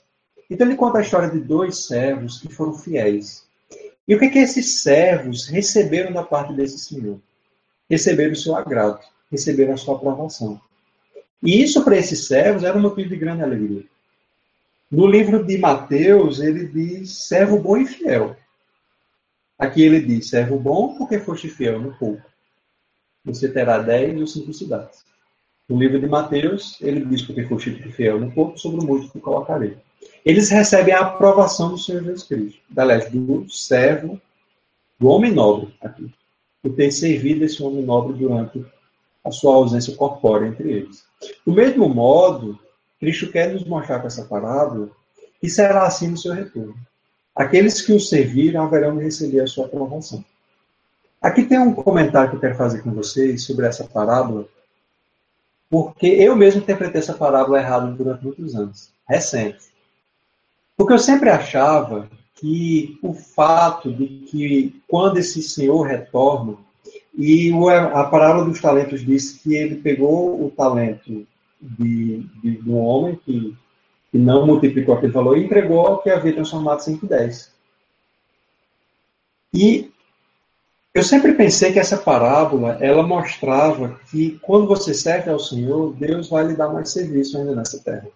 Então ele conta a história de dois servos que foram fiéis. E o que, é que esses servos receberam da parte desse senhor? Receberam o seu agrado, receberam a sua aprovação. E isso para esses servos era um motivo de grande alegria. No livro de Mateus, ele diz servo bom e fiel. Aqui ele diz servo bom porque foste fiel no pouco. Você terá dez ou cinco cidades. No livro de Mateus, ele diz porque foste fiel no pouco, sobre o muito que colocarei. Eles recebem a aprovação do Senhor Jesus Cristo. Aliás, do servo, do homem nobre aqui. Por ter servido esse homem nobre durante a sua ausência corpórea entre eles. Do mesmo modo, Cristo quer nos mostrar com essa parábola que será assim no seu retorno. Aqueles que o serviram haverão de receber a sua aprovação. Aqui tem um comentário que eu quero fazer com vocês sobre essa parábola, porque eu mesmo interpretei essa parábola errada durante muitos anos, recente. Porque eu sempre achava que o fato de que quando esse senhor retorna, e a parábola dos talentos diz que ele pegou o talento de, de, um homem que, que não multiplicou aquele valor e entregou ao que havia transformado 110. E eu sempre pensei que essa parábola ela mostrava que quando você serve ao Senhor, Deus vai lhe dar mais serviço ainda nessa terra.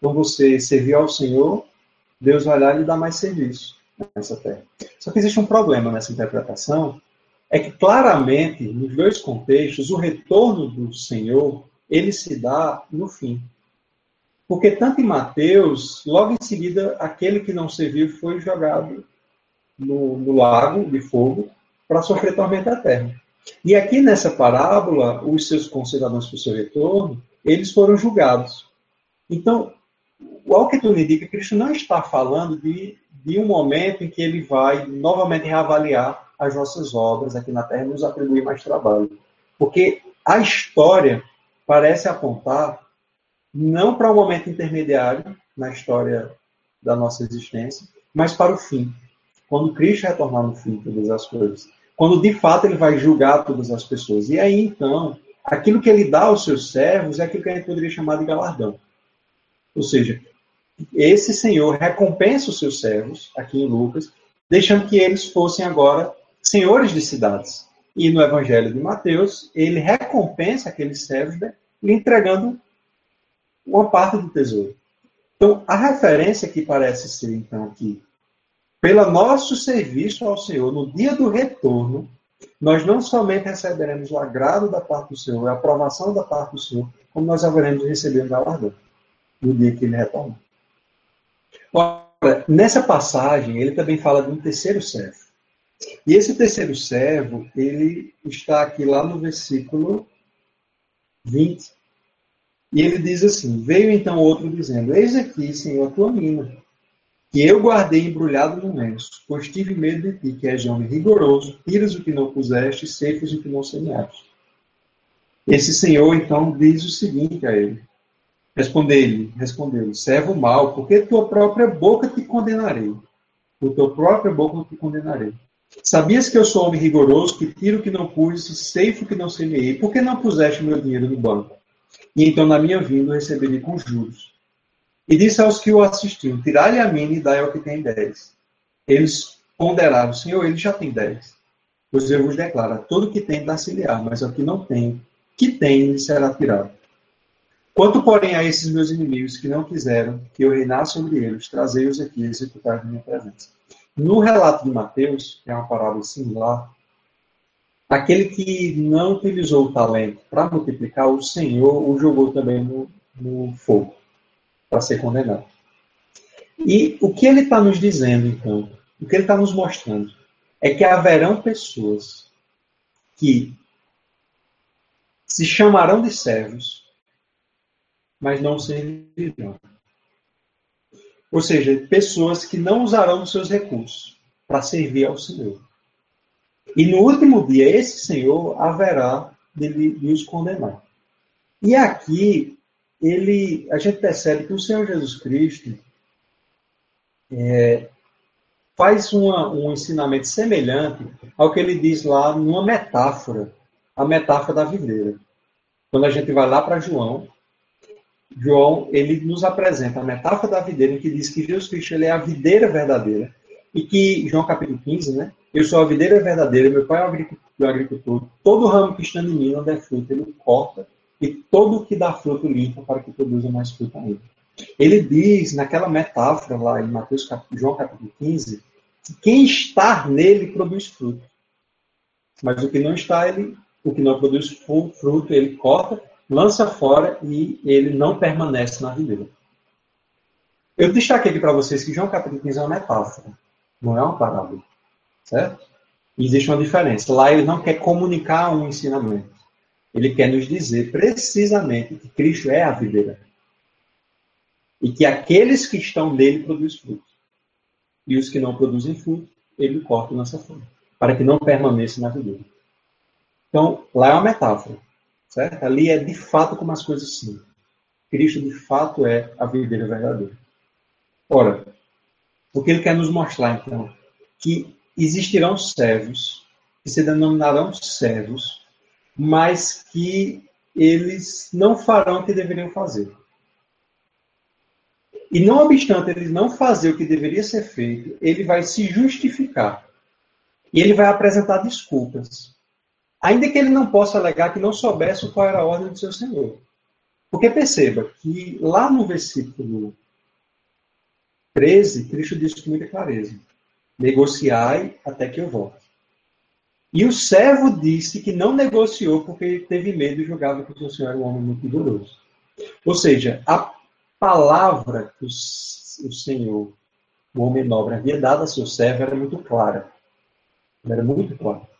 Quando você servir ao Senhor, Deus vai lá e lhe dar mais serviço nessa terra. Só que existe um problema nessa interpretação, é que claramente, nos dois contextos, o retorno do Senhor ele se dá no fim. Porque tanto em Mateus, logo em seguida, aquele que não serviu foi jogado no, no lago de fogo para sofrer tormenta eterna. E aqui nessa parábola, os seus concidadãos para o seu retorno, eles foram julgados. Então, o Alquetuno indica que Cristo não está falando de, de um momento em que ele vai novamente reavaliar as nossas obras aqui na Terra e nos atribuir mais trabalho. Porque a história parece apontar não para um momento intermediário na história da nossa existência, mas para o fim. Quando Cristo retornar no fim de todas as coisas. Quando de fato ele vai julgar todas as pessoas. E aí então, aquilo que ele dá aos seus servos é aquilo que a gente poderia chamar de galardão. Ou seja, esse Senhor recompensa os seus servos, aqui em Lucas, deixando que eles fossem agora senhores de cidades. E no Evangelho de Mateus, ele recompensa aqueles servos né, lhe entregando uma parte do tesouro. Então, a referência que parece ser, então, aqui, pelo nosso serviço ao Senhor, no dia do retorno, nós não somente receberemos o agrado da parte do Senhor, a aprovação da parte do Senhor, como nós haveremos um galardão no dia que ele retornar. Ora, nessa passagem, ele também fala de um terceiro servo. E esse terceiro servo, ele está aqui lá no versículo 20. E ele diz assim: Veio então outro dizendo: Eis aqui, Senhor, a tua mina, que eu guardei embrulhado no lenço, pois tive medo de ti, que és homem rigoroso, tiras o que não puseste, ceifas o que não semeaste. Esse Senhor então diz o seguinte a ele: Respondeu-lhe, respondeu servo mau, porque tua própria boca te condenarei. Por tua própria boca te condenarei. Sabias que eu sou homem rigoroso, que tiro o que não pus, ceifo o que não semeei. Por que não puseste meu dinheiro no banco? E então, na minha vinda, receberei com juros. E disse aos que o assistiam: Tirai-lhe a mim e dai ao que tem dez. Eles ponderaram: Senhor, ele já tem dez. Pois eu vos declaro: todo que tem dá-se-lhe-á, mas ao que não tem, que tem, será tirado. Quanto, porém, a esses meus inimigos que não quiseram que eu reinasse sobre eles, trazei-os aqui e executar minha presença. No relato de Mateus, que é uma parábola similar, aquele que não utilizou o talento para multiplicar, o Senhor o jogou também no, no fogo para ser condenado. E o que ele está nos dizendo, então, o que ele está nos mostrando, é que haverão pessoas que se chamarão de servos, mas não servirão. Ou seja, pessoas que não usarão os seus recursos para servir ao Senhor. E no último dia, esse Senhor haverá de, de os condenar. E aqui, ele, a gente percebe que o Senhor Jesus Cristo é, faz uma, um ensinamento semelhante ao que ele diz lá numa metáfora, a metáfora da videira. Quando a gente vai lá para João, João ele nos apresenta a metáfora da videira, em que diz que Jesus Cristo ele é a videira verdadeira. E que, João capítulo 15, né? Eu sou a videira verdadeira, meu pai é o agricultor. Todo ramo que está em mim não der fruto, ele corta, e todo que dá fruto limpa para que produza mais fruto ainda. Ele diz, naquela metáfora lá em Mateus, João capítulo 15, que quem está nele produz fruto. Mas o que não está, ele, o que não produz fruto, ele corta, lança fora e ele não permanece na videira. Eu destaquei aqui para vocês que João capítulo 15 é uma metáfora, não é uma parábola. Certo? Existe uma diferença. Lá ele não quer comunicar um ensinamento. Ele quer nos dizer precisamente que Cristo é a videira e que aqueles que estão nele produzem fruto. E os que não produzem fruto, ele corta e lança fora, para que não permaneça na videira. Então, lá é uma metáfora, certo? Ali é de fato como as coisas são. Cristo, de fato, é a videira verdadeira. Ora, o que ele quer nos mostrar, então? Que existirão servos, que se denominarão servos, mas que eles não farão o que deveriam fazer. E não obstante ele não fazer o que deveria ser feito, ele vai se justificar. E ele vai apresentar desculpas. Ainda que ele não possa alegar que não soubesse qual era a ordem do seu Senhor. Porque perceba que lá no versículo 13, Cristo diz com muita clareza: negociai até que eu volte. E o servo disse que não negociou porque teve medo e julgava que o seu senhor era um homem muito vigoroso. Ou seja, a palavra que o Senhor, o homem nobre, havia dado a seu servo era muito clara. Era muito clara.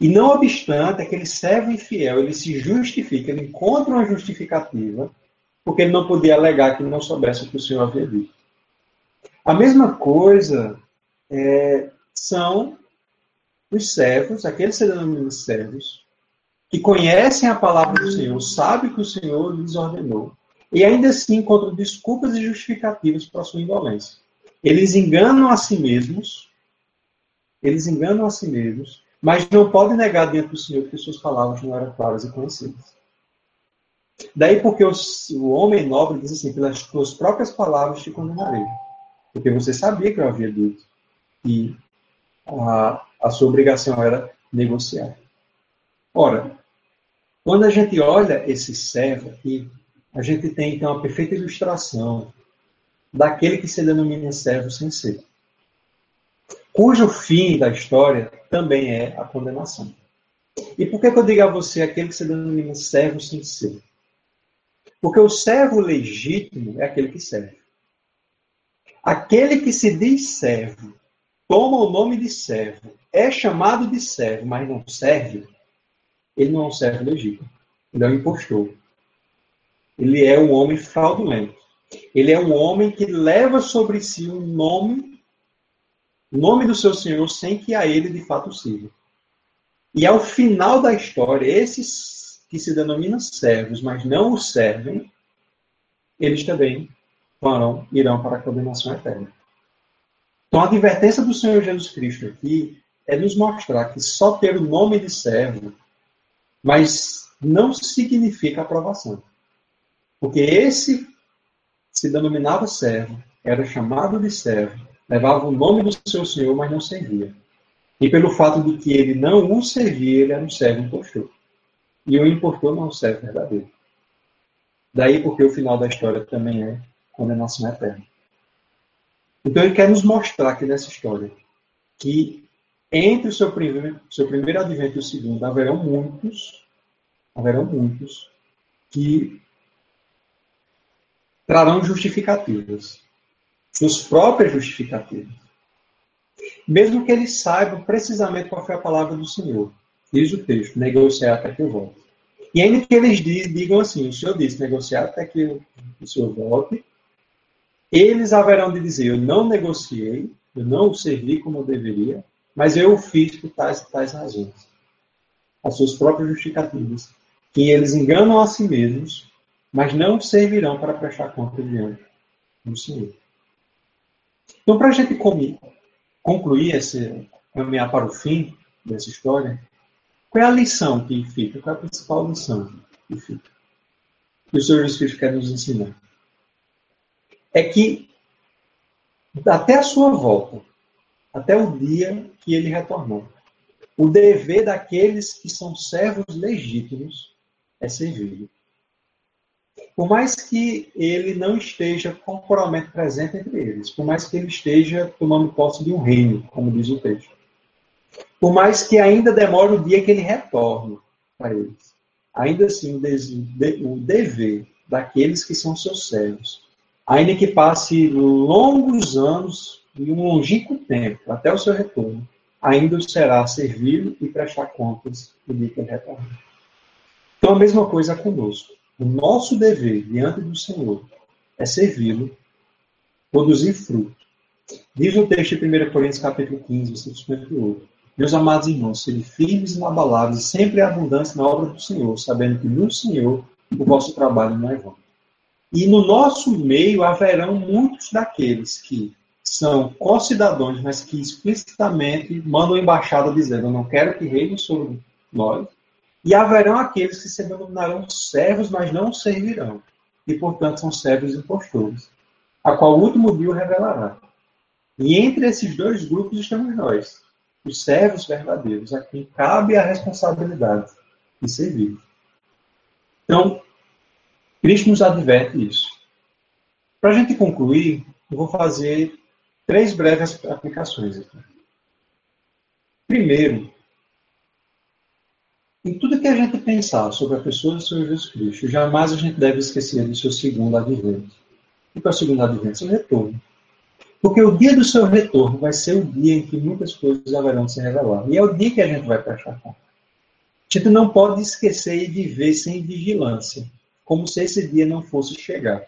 E não obstante, aquele servo infiel, ele se justifica, ele encontra uma justificativa, porque ele não podia alegar que não soubesse o que o Senhor havia dito. A mesma coisa é, são os servos, aqueles que se denominam servos, que conhecem a palavra do Senhor, sabem que o Senhor lhes ordenou, e ainda assim encontram desculpas e justificativas para a sua indolência. Eles enganam a si mesmos, eles enganam a si mesmos, mas não podem negar diante do Senhor que suas palavras não eram claras e conhecidas. Daí porque o, o homem nobre diz assim, pelas tuas próprias palavras te condenarei. Porque você sabia que eu havia dito que a, a sua obrigação era negociar. Ora, quando a gente olha esse servo aqui, a gente tem então a perfeita ilustração daquele que se denomina servo sem ser, cujo fim da história também é a condenação. E por que, que eu digo a você aquele que se denomina servo sem ser? Porque o servo legítimo é aquele que serve. Aquele que se diz servo, toma o nome de servo, é chamado de servo, mas não serve, ele não é um servo legítimo. Ele é um impostor ele é um homem fraudulento. Ele é um homem que leva sobre si um nome, nome do seu Senhor, sem que a ele de fato sirva. E ao final da história, esses que se denominam servos, mas não o servem, eles também farão, irão para a condenação eterna. Então, a advertência do Senhor Jesus Cristo aqui é nos mostrar que só ter o nome de servo, mas não significa aprovação. Porque esse se denominava servo, era chamado de servo, levava o nome do seu senhor, mas não servia. E pelo fato de que ele não o servia, ele era um servo impostor. E o impostor não é um servo verdadeiro. Daí porque o final da história também é condenação eterna. Então ele quer nos mostrar aqui nessa história que entre o seu primeiro, seu primeiro advento e o segundo haverão muitos, haverão muitos que trarão justificativas, suas próprias justificativas. Mesmo que eles saibam precisamente qual foi a palavra do Senhor. Diz o texto, negociar até que eu volte. E ainda que eles digam assim, o senhor disse negociar até que o senhor volte, eles haverão de dizer, eu não negociei, eu não o servi como eu deveria, mas eu o fiz por tais e tais razões. As suas próprias justificativas. Que eles enganam a si mesmos, mas não servirão para prestar conta diante do Senhor. Então, para a gente concluir, esse, caminhar para o fim dessa história, qual é a lição que fica? Qual é a principal lição que fica? Que o Senhor Jesus Cristo quer nos ensinar? É que até a sua volta, até o dia que ele retornou, o dever daqueles que são servos legítimos é servir. Por mais que ele não esteja corporalmente presente entre eles, por mais que ele esteja tomando posse de um reino, como diz o texto, por mais que ainda demore o dia que ele retorne para eles. Ainda assim, o dever daqueles que são seus servos, ainda que passe longos anos e um longínquo tempo até o seu retorno, ainda será servir e prestar contas no dia que ele retornar. Então, a mesma coisa conosco. O nosso dever diante do Senhor é servi-lo, produzir fruto. Diz o texto de 1 Coríntios, capítulo 15, versículo 58. Meus amados irmãos, sejam firmes e inabaláveis sempre abundância na obra do Senhor, sabendo que no Senhor o vosso trabalho não é vão. E no nosso meio haverão muitos daqueles que são concidadãos, mas que explicitamente mandam embaixada dizendo: Eu não quero que reine sobre nós. E haverão aqueles que se denominarão servos, mas não servirão. E, portanto, são servos impostores, a qual o último dia revelará. E entre esses dois grupos estamos nós, os servos verdadeiros, a quem cabe a responsabilidade de servir. Então, Cristo nos adverte isso. Para a gente concluir, eu vou fazer três breves aplicações aqui. Primeiro, em tudo que a gente pensar sobre a pessoa do Senhor Jesus Cristo, jamais a gente deve esquecer do seu segundo advento. E para o segundo advento? Seu retorno. Porque o dia do seu retorno vai ser o dia em que muitas coisas haverão de se revelar. E é o dia que a gente vai prestar conta. A gente não pode esquecer e viver sem vigilância, como se esse dia não fosse chegar.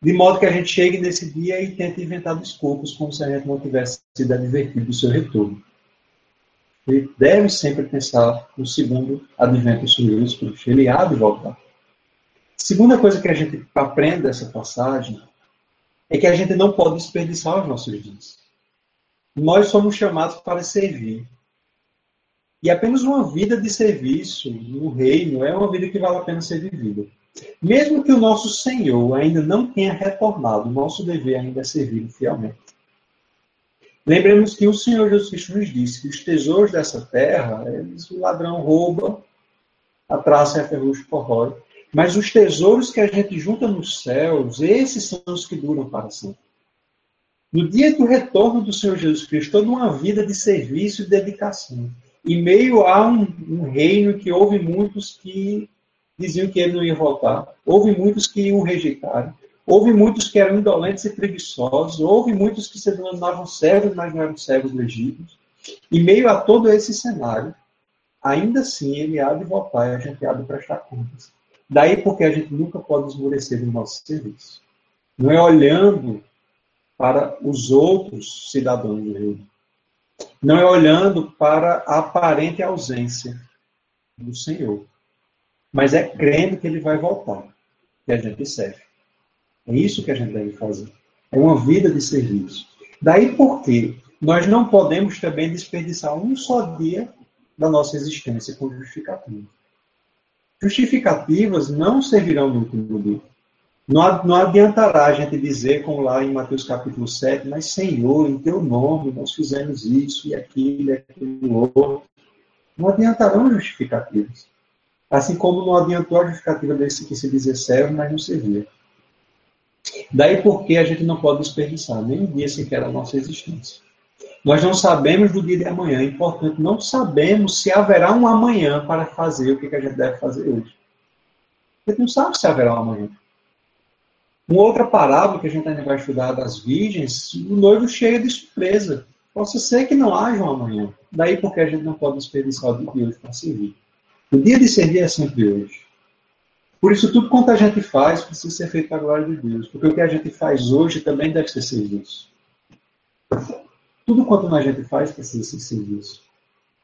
De modo que a gente chegue nesse dia e tente inventar desculpas, como se a gente não tivesse sido advertido do seu retorno. Ele deve sempre pensar no segundo advento do Senhor Jesus Cristo. Ele há de voltar. Segunda coisa que a gente aprende dessa passagem é que a gente não pode desperdiçar os nossos dias. Nós somos chamados para servir. E apenas uma vida de serviço no reino é uma vida que vale a pena ser vivida. Mesmo que o nosso Senhor ainda não tenha retornado, nosso dever ainda é servir fielmente. Lembremos que o Senhor Jesus Cristo nos disse que os tesouros dessa terra, eles, o ladrão rouba, a traça e a ferrugem corrói. Mas os tesouros que a gente junta nos céus, esses são os que duram para sempre. No dia do retorno do Senhor Jesus Cristo, toda uma vida de serviço e dedicação. Em meio a um, um reino que houve muitos que diziam que ele não ia voltar. Houve muitos que o rejeitaram. Houve muitos que eram indolentes e preguiçosos. Houve muitos que se denominavam servos, mas não eram servos legítimos. Em meio a todo esse cenário, ainda assim ele há de voltar e a gente há de prestar contas. Daí porque a gente nunca pode esmorecer no nosso serviço. Não é olhando para os outros cidadãos do reino. Não é olhando para a aparente ausência do Senhor. Mas é crendo que ele vai voltar, que a gente serve. É isso que a gente deve fazer. É uma vida de serviço. Daí porque nós não podemos também desperdiçar um só dia da nossa existência com justificativa. Justificativas não servirão no último dia. Não, adiantará a gente dizer, como lá em Mateus capítulo 7, mas Senhor, em teu nome nós fizemos isso e aquilo e aquilo outro. Não adiantarão justificativas. Assim como não adiantou a justificativa desse que se dizia servo, mas não servia. Daí porque a gente não pode desperdiçar nem um dia sequer a nossa existência. Nós não sabemos do dia de amanhã, e, portanto, não sabemos se haverá um amanhã para fazer o que a gente deve fazer hoje. A gente não sabe se haverá um amanhã. Uma outra parábola que a gente ainda vai estudar das virgens, o noivo cheio de surpresa. Possa ser que não haja um amanhã. Daí porque a gente não pode desperdiçar o dia de hoje para servir. O dia de servir é sempre hoje. Por isso, tudo quanto a gente faz precisa ser feito para a glória de Deus. Porque o que a gente faz hoje também deve ser serviço. Tudo quanto a gente faz precisa ser serviço.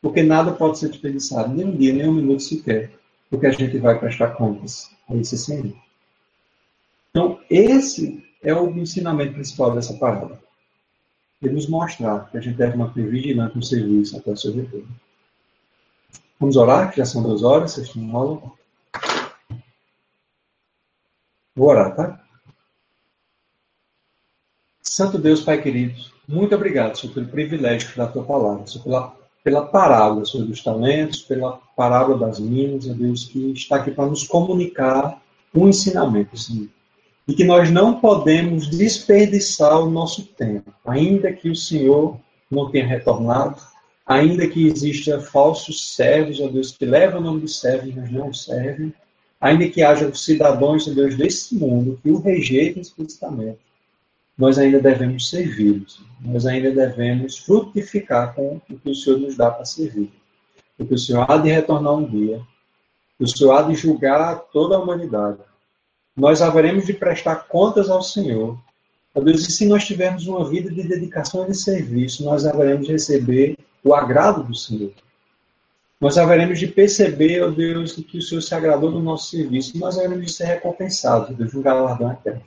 Porque nada pode ser desperdiçado, nem um dia, nem um minuto sequer. Porque a gente vai prestar contas a esse Senhor. Então, esse é o ensinamento principal dessa parábola. Ele nos mostrar que a gente deve manter vigilante no serviço até o seu retorno. Vamos orar, que já são duas horas, vocês estão. Vou orar, tá? Santo Deus, Pai querido, muito obrigado, Senhor, pelo privilégio da tua palavra, Senhor, pela, pela parábola, Senhor, dos talentos, pela parábola das minas, Deus, que está aqui para nos comunicar um ensinamento, Senhor e que nós não podemos desperdiçar o nosso tempo, ainda que o Senhor não tenha retornado, ainda que existam falsos servos, ó Deus, que levam o nome de servos, mas não servem, ainda que haja cidadãos, ó Deus, desse mundo que o rejeitem explicitamente, nós ainda devemos servi-los, nós ainda devemos frutificar com o que o Senhor nos dá para servir. Porque o Senhor há de retornar um dia, o Senhor há de julgar toda a humanidade, nós haveremos de prestar contas ao Senhor. Ó Deus, e se nós tivermos uma vida de dedicação e de serviço, nós haveremos de receber o agrado do Senhor. Nós haveremos de perceber, ó Deus, que o Senhor se agradou do nosso serviço. Nós haveremos de ser recompensados, Deus, um galardão eterno.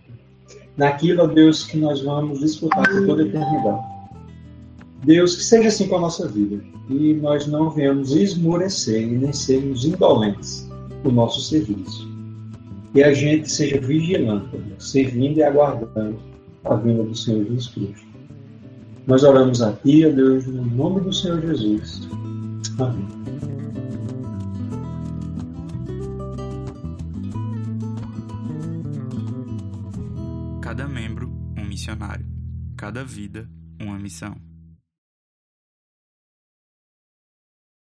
Naquilo, ó Deus, que nós vamos disputar por toda a eternidade. Deus, que seja assim com a nossa vida. E nós não venhamos esmorecer e nem sermos indolentes no nosso serviço que a gente seja vigilante, servindo e aguardando a vinda do Senhor Jesus Cristo. Nós oramos a Ti, ó Deus, no nome do Senhor Jesus. Amém. Missionário. Cada vida, uma missão.